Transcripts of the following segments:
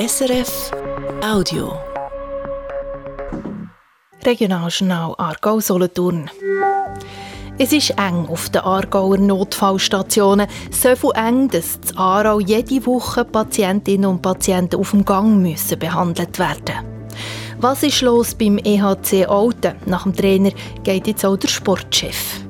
SRF Audio. Regionaljournal Aargau Solothurn. Es ist eng auf den Aargauer Notfallstationen. So viel eng, dass in Aarau jede Woche Patientinnen und Patienten auf dem Gang müssen behandelt werden Was ist los beim EHC Alten? Nach dem Trainer geht jetzt auch der Sportchef.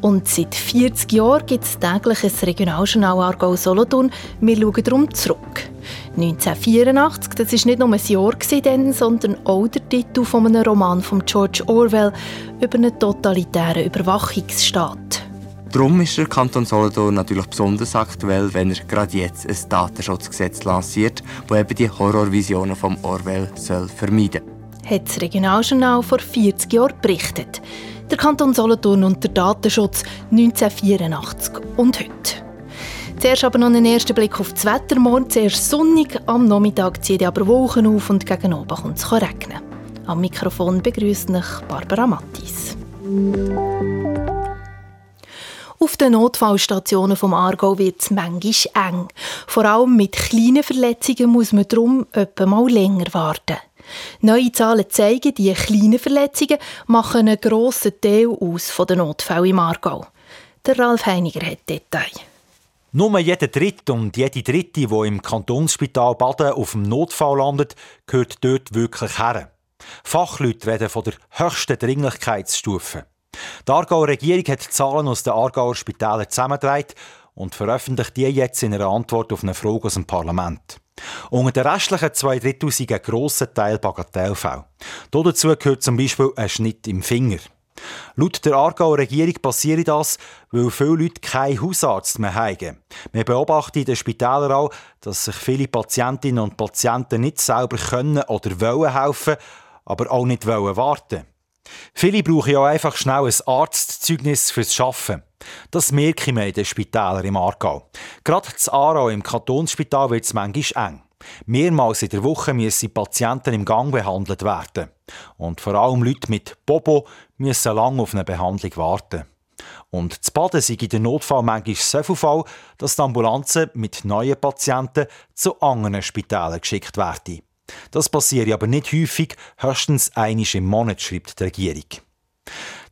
Und seit 40 Jahren gibt es täglich ein Regionaljournal Aargau Solothurn. Wir schauen darum zurück. 1984, das war nicht nur ein Jahr, dann, sondern auch der Titel von einem Roman von George Orwell über einen totalitären Überwachungsstaat. Darum ist der Kanton Solothurn natürlich besonders aktuell, wenn er gerade jetzt ein Datenschutzgesetz lanciert, das eben die Horrorvisionen von Orwell soll vermeiden soll. Hat das Regionaljournal vor 40 Jahren berichtet. Der Kanton Solothurn und der Datenschutz 1984 und heute. Zuerst aber noch einen ersten Blick auf das Wetter. Morgen zuerst sonnig, am Nachmittag zieht aber Wolken auf und gegen oben kommt es regnen. Am Mikrofon begrüßt mich Barbara Mattis. Auf den Notfallstationen vom Aargau wird es manchmal eng. Vor allem mit kleinen Verletzungen muss man darum etwa mal länger warten. Neue Zahlen zeigen, die kleinen Verletzungen machen einen grossen Teil aus von den Notfällen im Aargau. Der Ralf Heiniger hat Details. Nur jeder Dritte und jede Dritte, die im Kantonsspital Baden auf dem Notfall landet, gehört dort wirklich her. Fachleute reden von der höchsten Dringlichkeitsstufe. Die Aargauer Regierung hat die Zahlen aus den Aargauer Spitälern zusammengetragen und veröffentlicht die jetzt in einer Antwort auf eine Frage aus dem Parlament. Unter den restlichen zwei Drittel grosser Teil Bagatellfälle. Dazu gehört zum Beispiel ein Schnitt im Finger. Laut der Aargauer Regierung passiert das, weil viele Leute keinen Hausarzt mehr haben. Wir beobachten in den Spitälern auch, dass sich viele Patientinnen und Patienten nicht selber können oder wollen helfen, aber auch nicht wollen warten. Viele brauchen ja einfach schnell ein Arztzeugnis fürs Arbeiten. Das merke ich mir in den Spitälern im Aargau. Gerade in Aarau im Kantonsspital wird es manchmal eng. Mehrmals in der Woche müssen Patienten im Gang behandelt werden. Und vor allem Leute mit Bobo müssen lange auf eine Behandlung warten. Und das Baden sei in der Notfall manchmal so viel Fall, dass die Ambulanzen mit neuen Patienten zu anderen Spitälern geschickt werden. Das passiert aber nicht häufig, höchstens einmal im Monat, schreibt die Regierung.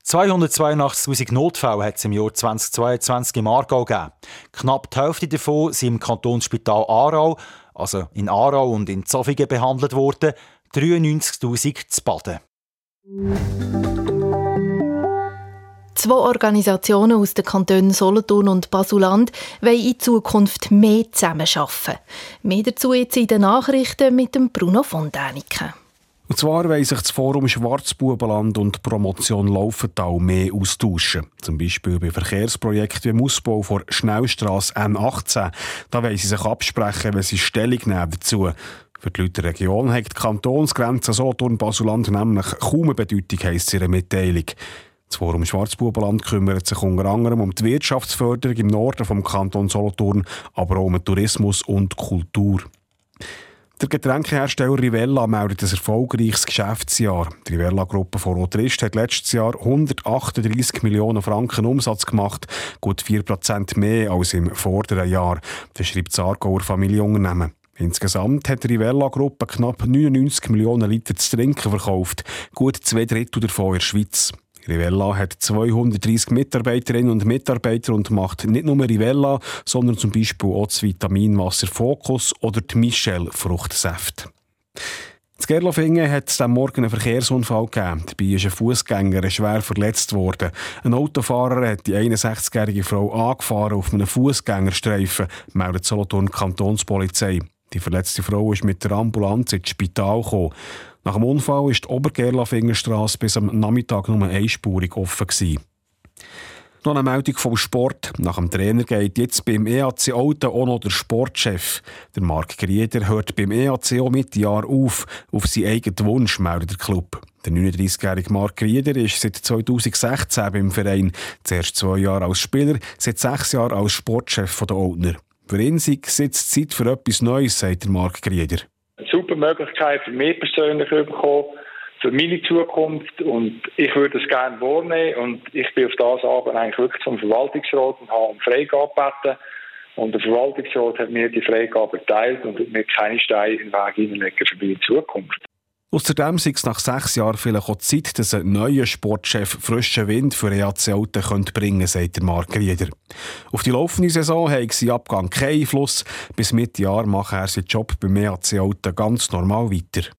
282.000 Notfälle hat es im Jahr 2022 im Aargau gegeben. Knapp die Hälfte davon sind im Kantonsspital Aarau, also in Aarau und in Zofingen behandelt worden, 93.000 zu Baden. Zwei Organisationen aus den Kantonen Solothurn und Basuland wollen in Zukunft mehr zusammenarbeiten. Mehr dazu jetzt in den Nachrichten mit dem Bruno von Däniken. Und zwar wollen sich das Forum Schwarzbubenland und Promotion Laufental mehr austauschen. Zum Beispiel bei Verkehrsprojekten wie dem Ausbau der Schnellstrasse N18. Da wollen sie sich absprechen, wenn sie Stellung nehmen dazu. Für die Leute der Region hat die Kantonsgrenze Solothurn-Basuland nämlich kaum eine Bedeutung, heisst ihre Mitteilung. Das Forum Schwarzbubenland kümmert sich unter anderem um die Wirtschaftsförderung im Norden vom Kanton Solothurn, aber auch um Tourismus und Kultur. Der Getränkehersteller Rivella meldet ein erfolgreiches Geschäftsjahr. Die Rivella-Gruppe von Rotrist hat letztes Jahr 138 Millionen Franken Umsatz gemacht, gut 4% mehr als im vorderen Jahr. Das schreibt das Aargauer Familienunternehmen. Insgesamt hat die Rivella-Gruppe knapp 99 Millionen Liter zu trinken verkauft, gut zwei Drittel davon in der Schweiz. Rivella hat 230 Mitarbeiterinnen und Mitarbeiter und macht nicht nur Rivella, sondern zum Beispiel auch das Vitaminwasser Focus oder die Michel Fruchtsäfte. In Gerlofingen hat es am Morgen einen Verkehrsunfall gegeben. Dabei ist ein Fußgänger schwer verletzt worden. Ein Autofahrer hat die 61-jährige Frau angefahren auf einem Fußgängerstreifen, meldet Solothurn Kantonspolizei. Die verletzte Frau ist mit der Ambulanz ins Spital gekommen. Nach dem Unfall ist die Obergerlafingerstrasse bis am Nachmittag nur einspurig offen. Gewesen. Noch eine Meldung vom Sport. Nach dem Trainer geht jetzt beim EAC Alten auch noch der Sportchef. Der Marc Grieder hört beim EAC auch mit Jahr auf. Auf seinen eigenen Wunsch meldet der Club. Der 39-jährige Marc Grieder ist seit 2016 beim Verein. Zuerst zwei Jahre als Spieler, seit sechs Jahren als Sportchef der Oldner. Für ihn Zeit für etwas Neues, sagt der Marc Grieder. Eine super Möglichkeit für mich persönlich bekommen, für meine Zukunft und ich würde es gerne wahrnehmen und ich bin auf das aber eigentlich wirklich zum Verwaltungsrat und habe um Freigabe gebeten Und der Verwaltungsrat hat mir die Freigabe erteilt und mir keine Steine in den Weg hineinlegen für die Zukunft. Außerdem sei es nach sechs Jahren vielleicht auch Zeit, dass ein neuer Sportchef frischen Wind für EAC Alten könnte bringen sagt der Mark Rieder. Auf die laufende Saison hat sein Abgang keinen Einfluss. Bis Mitte Jahr macht er seinen Job beim EAC Alten ganz normal weiter.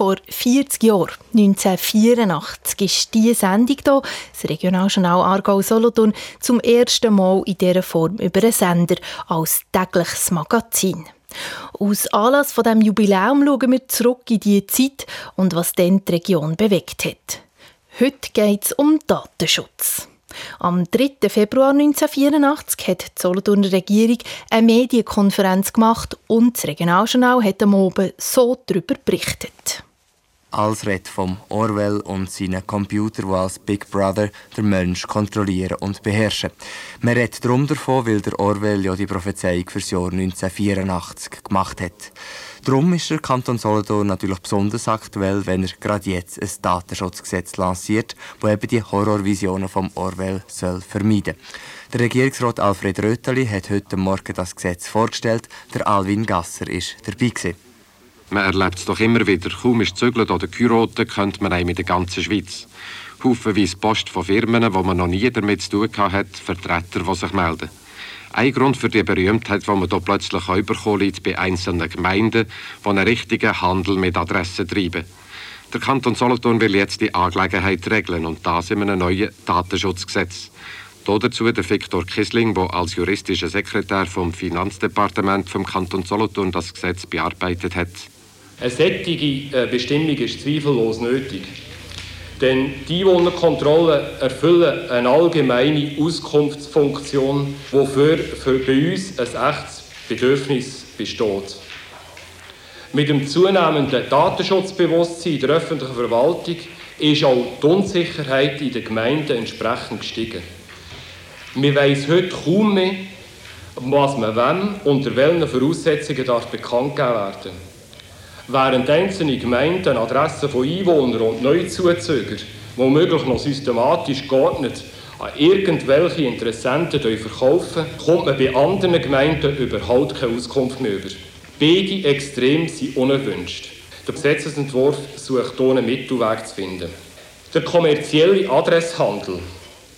Vor 40 Jahren, 1984, ist diese Sendung hier, das Regionaljournal Aargau-Solothurn, zum ersten Mal in dieser Form über einen Sender als tägliches Magazin. Aus Anlass von dem Jubiläum schauen wir zurück in die Zeit und was dann die Region bewegt hat. Heute geht es um Datenschutz. Am 3. Februar 1984 hat die Solothurner Regierung eine Medienkonferenz gemacht und das Regionaljournal hat am Abend so darüber berichtet. Als redet vom Orwell und seinen Computer, die als Big Brother den Mensch kontrollieren und beherrschen. Man redet darum davon, weil der Orwell ja die Prophezeiung fürs Jahr 1984 gemacht hat. Darum ist der Kanton Solothurn natürlich besonders aktuell, wenn er gerade jetzt ein Datenschutzgesetz lanciert, das eben die Horrorvisionen vom Orwell soll vermeiden Der Regierungsrat Alfred Röteli hat heute Morgen das Gesetz vorgestellt. Der Alwin Gasser ist dabei. Gewesen. Man erlebt es doch immer wieder. Kaum ist zügelt oder geheiratet, kennt man einem in der ganzen Schweiz. Haufenweise Post von Firmen, wo man noch nie damit zu tun hat, Vertreter, die sich melden. Ein Grund für die Berühmtheit, die man hier plötzlich bekommen liegt bei einzelnen Gemeinden, die einen richtigen Handel mit Adressen treiben. Der Kanton Solothurn will jetzt die Angelegenheit regeln und das in einem neuen Datenschutzgesetz. Dazu der Viktor Kisling, der als juristischer Sekretär vom Finanzdepartement vom Kanton Solothurn das Gesetz bearbeitet hat. Eine solche äh, Bestimmung ist zweifellos nötig. Denn die Einwohnerkontrollen erfüllen eine allgemeine Auskunftsfunktion, wofür für bei uns ein echtes Bedürfnis besteht. Mit dem zunehmenden Datenschutzbewusstsein der öffentlichen Verwaltung ist auch die Unsicherheit in den Gemeinden entsprechend gestiegen. Man weiß heute kaum mehr, was man wem unter welchen Voraussetzungen darf bekannt geben werden während einzelne Gemeinden Adressen von Einwohnern und Neuzuzügern womöglich noch systematisch geordnet an irgendwelche Interessenten verkaufen, kommt man bei anderen Gemeinden überhaupt keine Auskunft mehr über. Beide Extreme sind unerwünscht. Der Gesetzesentwurf sucht hier einen Mittelweg zu finden. Der kommerzielle Adresshandel,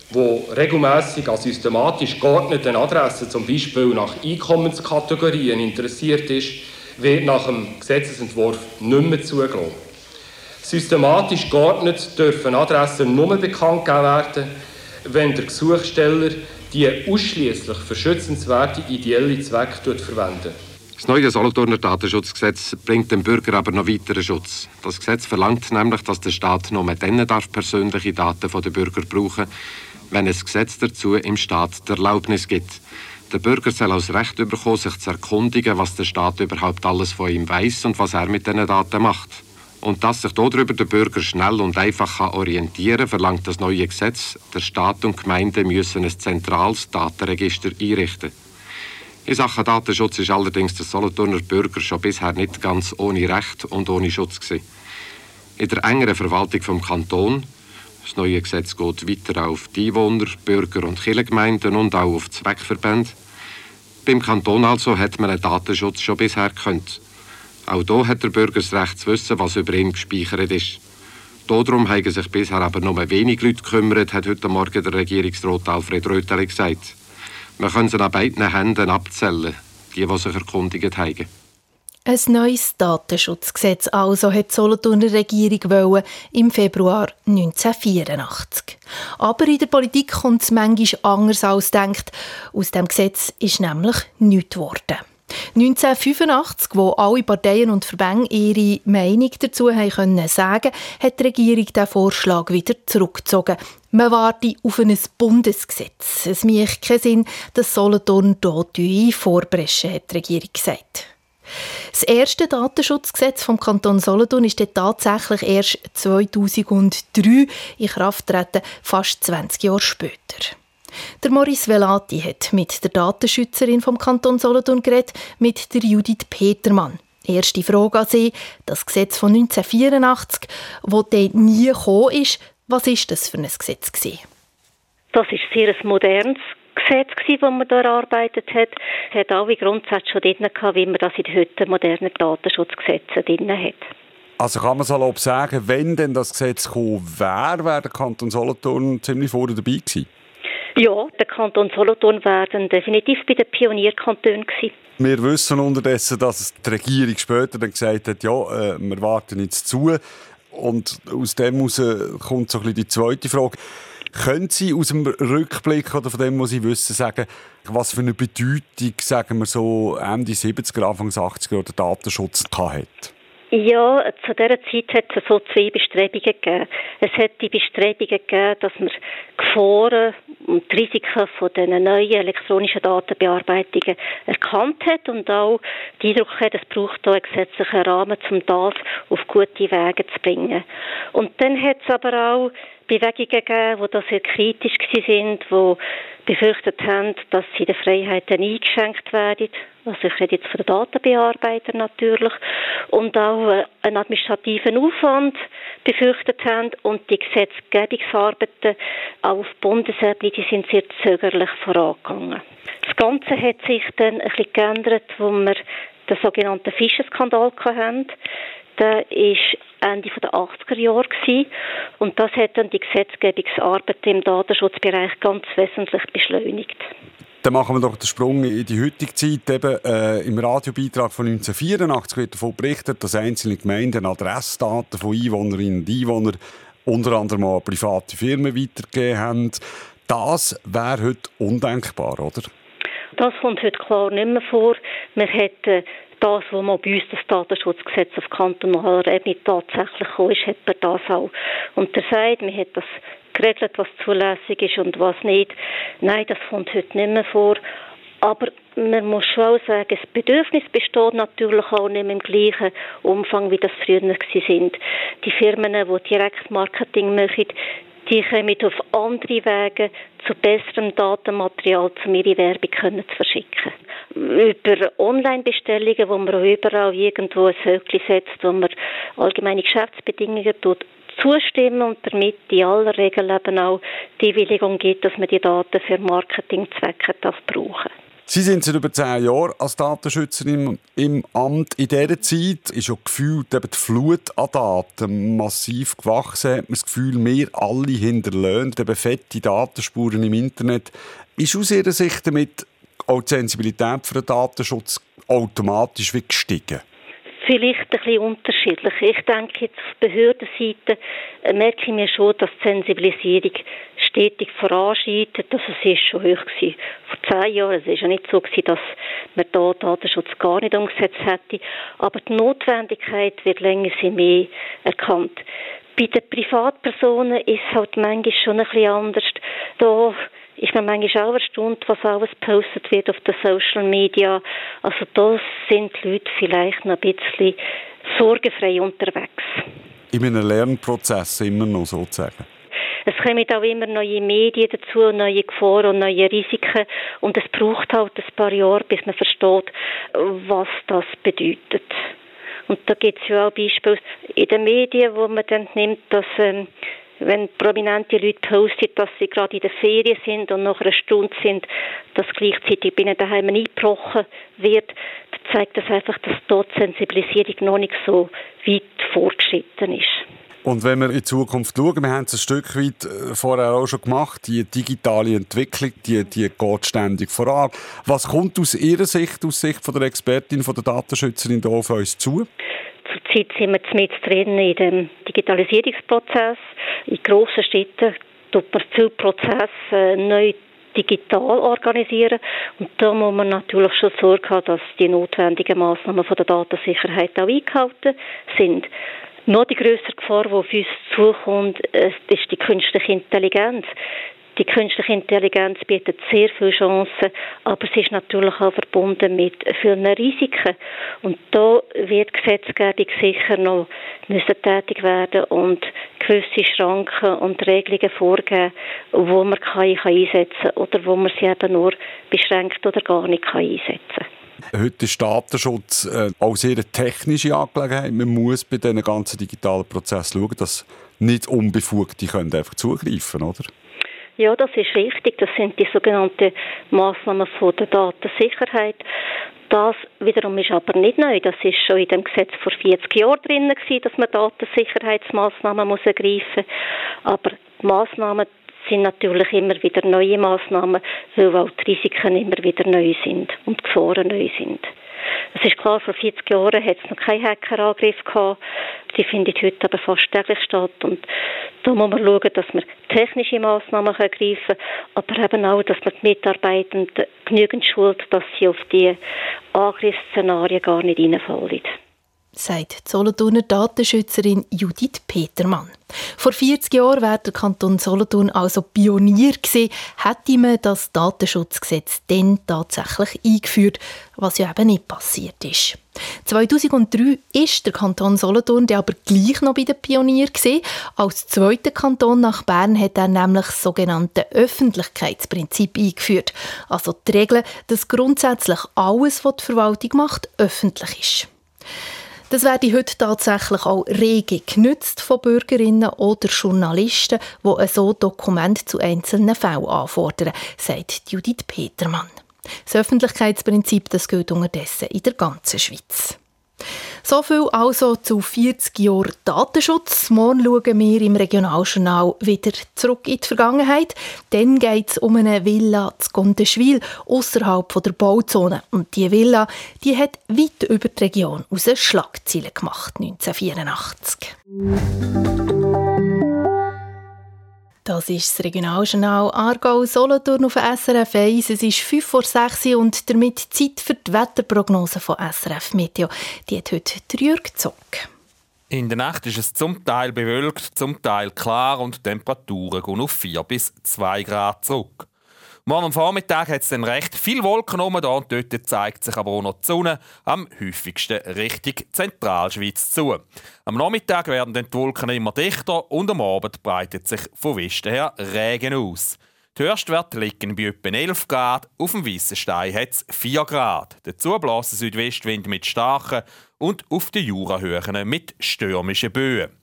wo regelmäßig an systematisch geordneten Adressen, Beispiel nach Einkommenskategorien interessiert ist, wird nach dem Gesetzesentwurf nicht mehr zugelassen. Systematisch geordnet dürfen Adressen nur bekannt gegeben werden, wenn der Gesuchsteller die ausschließlich für schützenswerte ideelle Zwecke verwendet. Das neue Solothurner Datenschutzgesetz bringt dem Bürger aber noch weiteren Schutz. Das Gesetz verlangt nämlich, dass der Staat nur dann darf persönliche Daten der Bürger brauchen wenn es Gesetz dazu im Staat der Erlaubnis gibt. Der Bürger soll als Recht bekommen, sich zu erkundigen, was der Staat überhaupt alles von ihm weiß und was er mit diesen Daten macht. Und dass sich darüber der Bürger schnell und einfach orientieren kann, verlangt das neue Gesetz. Der Staat und Gemeinde müssen ein zentrales Datenregister einrichten. In Sachen Datenschutz ist allerdings der Solothurner Bürger schon bisher nicht ganz ohne Recht und ohne Schutz gewesen. In der engeren Verwaltung vom Kanton das neue Gesetz geht weiter auf die Einwohner, Bürger und Kirchengemeinden und auch auf Zweckverbände. Beim Kanton also hat man einen Datenschutz schon bisher gekannt. Auch hier hat der Bürger das Recht zu wissen, was über ihn gespeichert ist. Darum haben sich bisher aber nur wenig Leute gekümmert, hat heute Morgen der Regierungsrat Alfred Röteli gesagt. Man kann sie an beiden Händen abzählen, die, die sich erkundigt haben. Ein neues Datenschutzgesetz also hat die Solothurner Regierung wollen, im Februar 1984. Aber in der Politik kommt es manchmal anders als denkt. Aus dem Gesetz ist nämlich nichts geworden. 1985, wo alle Parteien und Verbände ihre Meinung dazu haben können sagen, hat die Regierung den Vorschlag wieder zurückgezogen. Man warte auf ein Bundesgesetz. Es macht keinen Sinn, dass Solothurn dort vorbrechen, hat die Regierung gesagt. Das erste Datenschutzgesetz vom Kanton Solothurn ist tatsächlich erst 2003 in Kraft getreten, fast 20 Jahre später. Der Maurice Velati hat mit der Datenschützerin vom Kanton Solothurn geredet, mit der Judith Petermann. Erste Frage an Sie. Das Gesetz von 1984, das dann nie gekommen ist, Was ist das für ein Gesetz gewesen? Das ist sehr ein modernes Gesetz, das man da erarbeitet hat. Es hat alle Grundsätze schon drin gehabt, wie man das in den heute modernen Datenschutzgesetzen drin hat. Also kann man salopp sagen, wenn denn das Gesetz kommen wäre, wäre der Kanton Solothurn ziemlich vorne dabei gewesen? Ja, der Kanton Solothurn wäre definitiv bei den Pionierkantonen gewesen. Wir wissen unterdessen, dass die Regierung später dann gesagt hat, ja, äh, wir warten jetzt zu. Und aus dem heraus kommt so ein bisschen die zweite Frage. Können Sie aus dem Rückblick oder von dem, was Sie wissen, sagen, was für eine Bedeutung, sagen wir so, Ende 70er, Anfang 80er der Datenschutz hatte? Ja, zu dieser Zeit hat es so zwei Bestrebungen gegeben. Es hat die Bestrebungen gegeben, dass man Gefahren und die Risiken von den neuen elektronischen Datenbearbeitungen erkannt hat und auch den Eindruck hat, es braucht einen gesetzlichen Rahmen, um das auf gute Wege zu bringen. Und dann hat es aber auch Bewegungen gegeben, die sehr kritisch sind, die befürchtet haben, dass sie den Freiheiten eingeschränkt werden. Also ich rede jetzt von den Datenbearbeitern natürlich. Und auch einen administrativen Aufwand befürchtet haben. Und die Gesetzgebungsarbeiten auch auf Bundesebene, die sind sehr zögerlich vorangegangen. Das Ganze hat sich dann ein bisschen geändert, wo wir den sogenannten Fischenskandal hatten. Ist Ende der 80er Jahre gewesen. und das hat dann die Gesetzgebungsarbeit im Datenschutzbereich ganz wesentlich beschleunigt. Dann machen wir doch den Sprung in die heutige Zeit. Eben, äh, Im Radiobeitrag von 1984 wird davon berichtet, dass einzelne Gemeinden Adressdaten von Einwohnerinnen und Einwohnern unter anderem auch private Firmen weitergegeben haben. Das wäre heute undenkbar, oder? Das kommt heute klar nicht mehr vor. Wir hätten das, was man bei uns das Datenschutzgesetz auf kantonaler Ebene tatsächlich gekommen ist, hat man das auch untersagt. Man hat das geregelt, was zulässig ist und was nicht. Nein, das kommt heute nicht mehr vor. Aber man muss schon auch sagen, das Bedürfnis besteht natürlich auch nicht im gleichen Umfang, wie das früher sind. Die Firmen, die Direktmarketing machen, die kommen auf andere Wege zu besserem Datenmaterial, um ihre Werbung zu verschicken. Über Online-Bestellungen, wo man überall irgendwo ein Höckchen setzt, wo man allgemeine Geschäftsbedingungen tut, zustimmen und damit in aller Regel eben auch die Bewilligung gibt, dass man die Daten für Marketingzwecke brauchen darf. Sie sind seit über zehn Jahren als Datenschützerin im, Amt. In dieser Zeit ist ja gefühlt eben die Flut an Daten massiv gewachsen. Hat man das Gefühl, wir alle hinterlöhnt eben fette Datenspuren im Internet. Ist aus Ihrer Sicht damit auch die Sensibilität für den Datenschutz automatisch gestiegen? Vielleicht ein bisschen unterschiedlich. Ich denke, jetzt auf Behördenseite äh, merke ich mir schon, dass die Sensibilisierung stetig voranschreitet. Also es ist schon hoch gewesen. Vor zehn Jahren. Es ist ja nicht so gewesen, dass man da Datenschutz gar nicht umgesetzt hätte. Aber die Notwendigkeit wird länger mehr erkannt. Bei den Privatpersonen ist es halt manchmal schon ein bisschen anders. Da ist man manchmal auch erstaunt, was alles gepostet wird auf den Social Media. Also da sind die Leute vielleicht noch ein bisschen sorgenfrei unterwegs. In einem Lernprozess immer noch sozusagen? Es kommen auch immer neue Medien dazu, neue Gefahren und neue Risiken. Und es braucht halt ein paar Jahre, bis man versteht, was das bedeutet. Und da gibt es ja auch Beispiele in den Medien, wo man dann nimmt, dass ähm, wenn prominente Leute posten, dass sie gerade in der Ferien sind und nach einer Stunde sind, dass gleichzeitig bei ihnen daheim eingebrochen wird, dann zeigt das einfach, dass dort die Sensibilisierung noch nicht so weit fortgeschritten ist. Und wenn wir in Zukunft schauen, wir haben es ein Stück weit äh, vorher auch schon gemacht, die digitale Entwicklung, die, die geht ständig voran. Was kommt aus Ihrer Sicht, aus Sicht von der Expertin, von der Datenschützerin da auf uns zu? Zurzeit sind wir mit drin in dem Digitalisierungsprozess. In grossen Städten tut man viele Prozesse äh, neu digital organisieren. Und da muss man natürlich schon Sorge haben, dass die notwendigen Maßnahmen von der Datensicherheit auch eingehalten sind. Noch die größere Gefahr, die auf uns zukommt, ist die künstliche Intelligenz. Die künstliche Intelligenz bietet sehr viele Chancen, aber sie ist natürlich auch verbunden mit vielen Risiken. Und da wird die Gesetzgebung sicher noch müssen tätig werden und gewisse Schranken und Regelungen vorgeben, wo man KI einsetzen kann oder wo man sie eben nur beschränkt oder gar nicht einsetzen kann. Heute ist Datenschutz äh, auch sehr technische Angelegenheit. Man muss bei diesen ganzen digitalen Prozessen schauen, dass nicht Unbefugte können einfach zugreifen, oder? Ja, das ist richtig. Das sind die sogenannten Maßnahmen der Datensicherheit. Das wiederum ist aber nicht neu. Das ist schon in dem Gesetz vor 40 Jahren drin dass man Datensicherheitsmaßnahmen muss ergreifen muss. Aber Maßnahmen sind natürlich immer wieder neue Maßnahmen, weil auch die Risiken immer wieder neu sind und die Gefahren neu sind. Es ist klar, vor 40 Jahren hat es noch keinen Hackerangriff gehabt. Die findet heute aber fast täglich statt. Und da muss man schauen, dass man technische Maßnahmen ergreifen kann, aber eben auch, dass man die Mitarbeitenden genügend schult, dass sie auf die Angriffsszenarien gar nicht reinfallen sagt die Solothurner Datenschützerin Judith Petermann. Vor 40 Jahren wäre der Kanton Solothurn also Pionier gewesen, hätte man das Datenschutzgesetz dann tatsächlich eingeführt, was ja eben nicht passiert ist. 2003 ist der Kanton Solothurn der aber gleich noch bei den Pionier gewesen. Als zweiter Kanton nach Bern hat er nämlich das sogenannte Öffentlichkeitsprinzip eingeführt. Also die Regel, dass grundsätzlich alles, was die Verwaltung macht, öffentlich ist. Das werde heute tatsächlich auch rege genützt von Bürgerinnen oder Journalisten, die so Dokumente zu einzelnen Fällen anfordern, sagt Judith Petermann. Das Öffentlichkeitsprinzip das gilt unterdessen in der ganzen Schweiz. So viel also zu 40 Jahren Datenschutz. Morgen schauen wir im Regionaljournal wieder zurück in die Vergangenheit. Dann geht es um eine Villa zu Gondeschwil außerhalb der Bauzone. Und diese Villa die hat weit über die Region aus Schlagzeilen gemacht 1984. Das ist das Regionaljournal Aargau-Solothurn auf SRF 1. Es ist 5 vor 6 Uhr und damit Zeit für die Wetterprognose von SRF Meteo. Die hat heute drei gezogen. In der Nacht ist es zum Teil bewölkt, zum Teil klar und die Temperaturen gehen auf 4 bis 2 Grad zurück. Morgen am Vormittag hat es dann recht viel Wolken oben da und dort zeigt sich aber auch noch die Sonne am häufigsten Richtung Zentralschweiz zu. Am Nachmittag werden dann die Wolken immer dichter und am Abend breitet sich von Westen her Regen aus. Die Höchstwerte liegen bei etwa 11 Grad, auf dem Weissen Stein hat es 4 Grad. Dazu blasen Südwestwind mit starken und auf den Jurahöhen mit stürmischen Böen.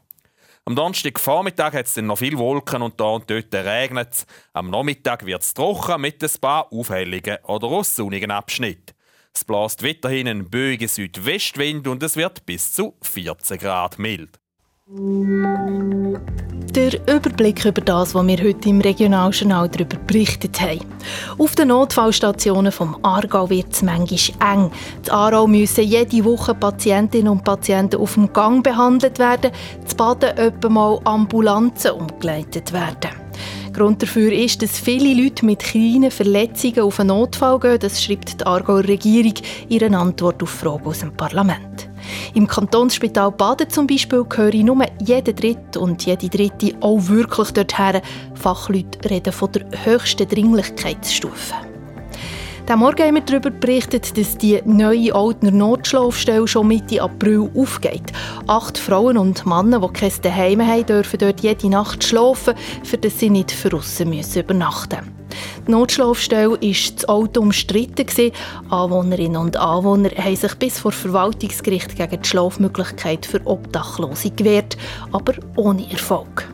Am Donnerstagvormittag hat es dann noch viele Wolken und da und dort regnet es. Am Nachmittag wird es trocken mit ein paar aufhelligen oder auch sonnigen Abschnitten. Es bläst weiterhin ein böiger Südwestwind und es wird bis zu 14 Grad mild. Der Überblick über das, was wir heute im Regionaljournal darüber berichtet haben. Auf den Notfallstationen vom Aargau wird es manchmal eng. In Aarau müssen jede Woche Patientinnen und Patienten auf dem Gang behandelt werden, zu Baden etwa mal Ambulanzen umgeleitet werden. Grund dafür ist, dass viele Leute mit kleinen Verletzungen auf einen Notfall gehen. Das schreibt die Aargauer Regierung in ihrer Antwort auf Fragen aus dem Parlament. Im Kantonsspital Baden zum Beispiel höre nur jede Dritte und jede Dritte auch wirklich dorthin. Fachleute reden von der höchsten Dringlichkeitsstufe. Am Morgen haben wir darüber berichtet, dass die neue Altner Notschlafstelle schon Mitte April aufgeht. Acht Frauen und Männer, die kein Zuhause haben, dürfen dort jede Nacht schlafen, für das sie nicht draussen übernachten müssen. Die Notschlafstelle war das Auto umstritten. Anwohnerinnen und Anwohner haben sich bis vor Verwaltungsgericht gegen die Schlafmöglichkeit für Obdachlose gewehrt, aber ohne Erfolg.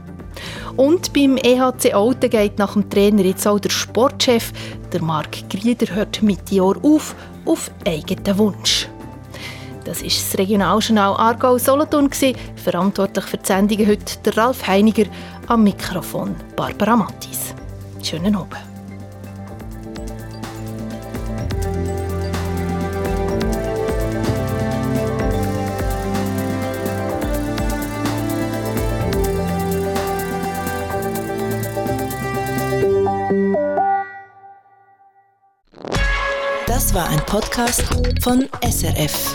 Und beim EHC Alten geht nach dem Trainer jetzt auch der Sportchef, der Marc Grieder, hört mit Jahr auf, auf eigenen Wunsch. Das ist das Regionaljournal Aargau-Solothurn. Verantwortlich für die Sendungen heute der Ralf Heiniger, am Mikrofon Barbara Mattis. Schönen Abend. Podcast von SRF.